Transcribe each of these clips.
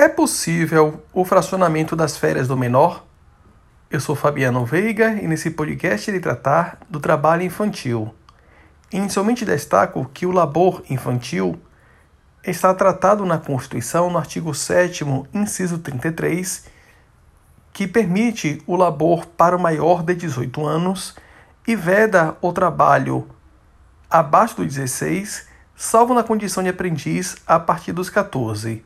É possível o fracionamento das férias do menor? Eu sou Fabiano Veiga e nesse podcast irei tratar do trabalho infantil. Inicialmente destaco que o labor infantil está tratado na Constituição no artigo 7 inciso 33, que permite o labor para o maior de 18 anos e veda o trabalho abaixo dos 16, salvo na condição de aprendiz a partir dos 14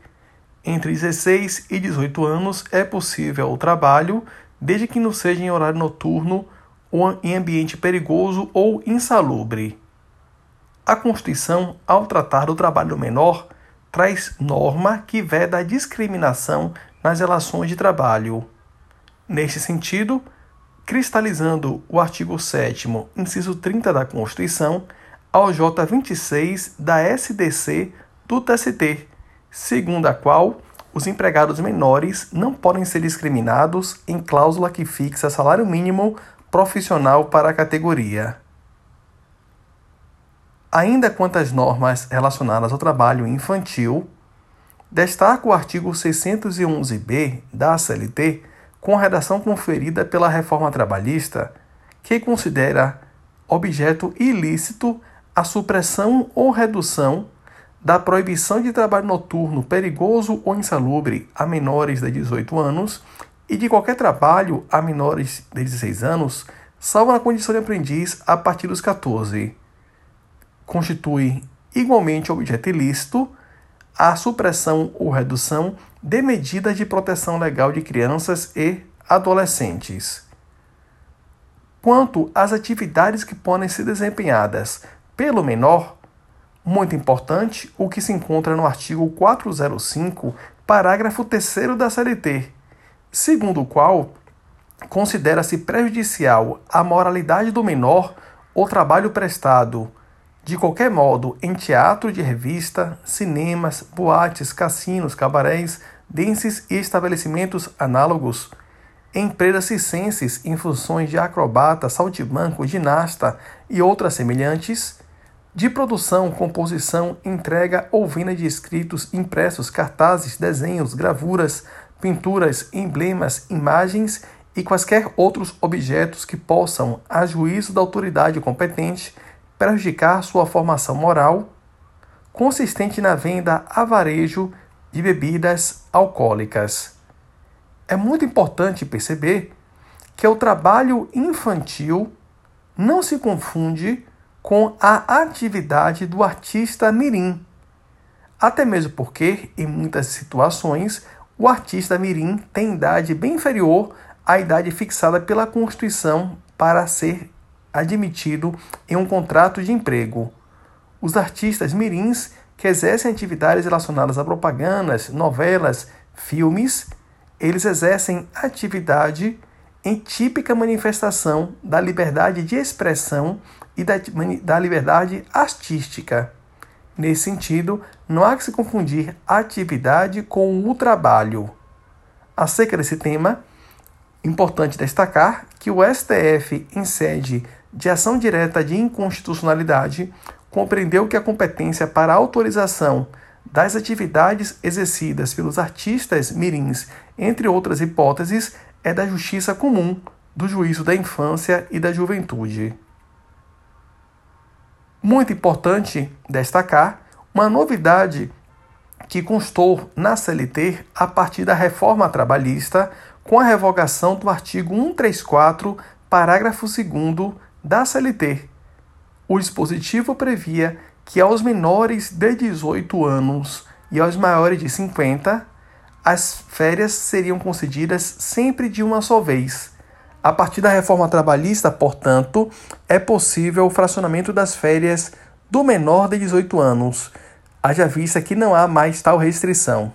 entre 16 e 18 anos é possível o trabalho, desde que não seja em horário noturno ou em ambiente perigoso ou insalubre. A Constituição, ao tratar do trabalho menor, traz norma que veda a discriminação nas relações de trabalho. Neste sentido, cristalizando o artigo 7, inciso 30 da Constituição, ao J26 da SDC do TST, segundo a qual os empregados menores não podem ser discriminados em cláusula que fixa salário mínimo profissional para a categoria. Ainda quanto às normas relacionadas ao trabalho infantil, destaca o artigo 611b da CLT, com a redação conferida pela reforma trabalhista, que considera objeto ilícito a supressão ou redução da proibição de trabalho noturno perigoso ou insalubre a menores de 18 anos e de qualquer trabalho a menores de 16 anos, salvo na condição de aprendiz a partir dos 14. Constitui igualmente objeto ilícito a supressão ou redução de medidas de proteção legal de crianças e adolescentes. Quanto às atividades que podem ser desempenhadas pelo menor, muito importante o que se encontra no artigo 405, parágrafo 3 da CLT, segundo o qual considera-se prejudicial à moralidade do menor o trabalho prestado, de qualquer modo, em teatro de revista, cinemas, boates, cassinos, cabarés, denses e estabelecimentos análogos, empresas circenses em funções de acrobata, saltimbanco, ginasta e outras semelhantes, de produção, composição, entrega ou venda de escritos, impressos, cartazes, desenhos, gravuras, pinturas, emblemas, imagens e quaisquer outros objetos que possam, a juízo da autoridade competente, prejudicar sua formação moral, consistente na venda a varejo de bebidas alcoólicas. É muito importante perceber que o trabalho infantil não se confunde com a atividade do artista mirim. Até mesmo porque, em muitas situações, o artista mirim tem idade bem inferior à idade fixada pela Constituição para ser admitido em um contrato de emprego. Os artistas mirins que exercem atividades relacionadas a propagandas, novelas, filmes, eles exercem atividade em típica manifestação da liberdade de expressão e da, da liberdade artística. Nesse sentido, não há que se confundir atividade com o trabalho. Acerca desse tema, importante destacar que o STF, em sede de ação direta de inconstitucionalidade, compreendeu que a competência para a autorização das atividades exercidas pelos artistas mirins, entre outras hipóteses, é da justiça comum, do juízo da infância e da juventude. Muito importante destacar uma novidade que constou na CLT a partir da reforma trabalhista com a revogação do artigo 134, parágrafo 2 da CLT. O dispositivo previa que aos menores de 18 anos e aos maiores de 50, as férias seriam concedidas sempre de uma só vez a partir da reforma trabalhista, portanto, é possível o fracionamento das férias do menor de 18 anos, haja vista que não há mais tal restrição.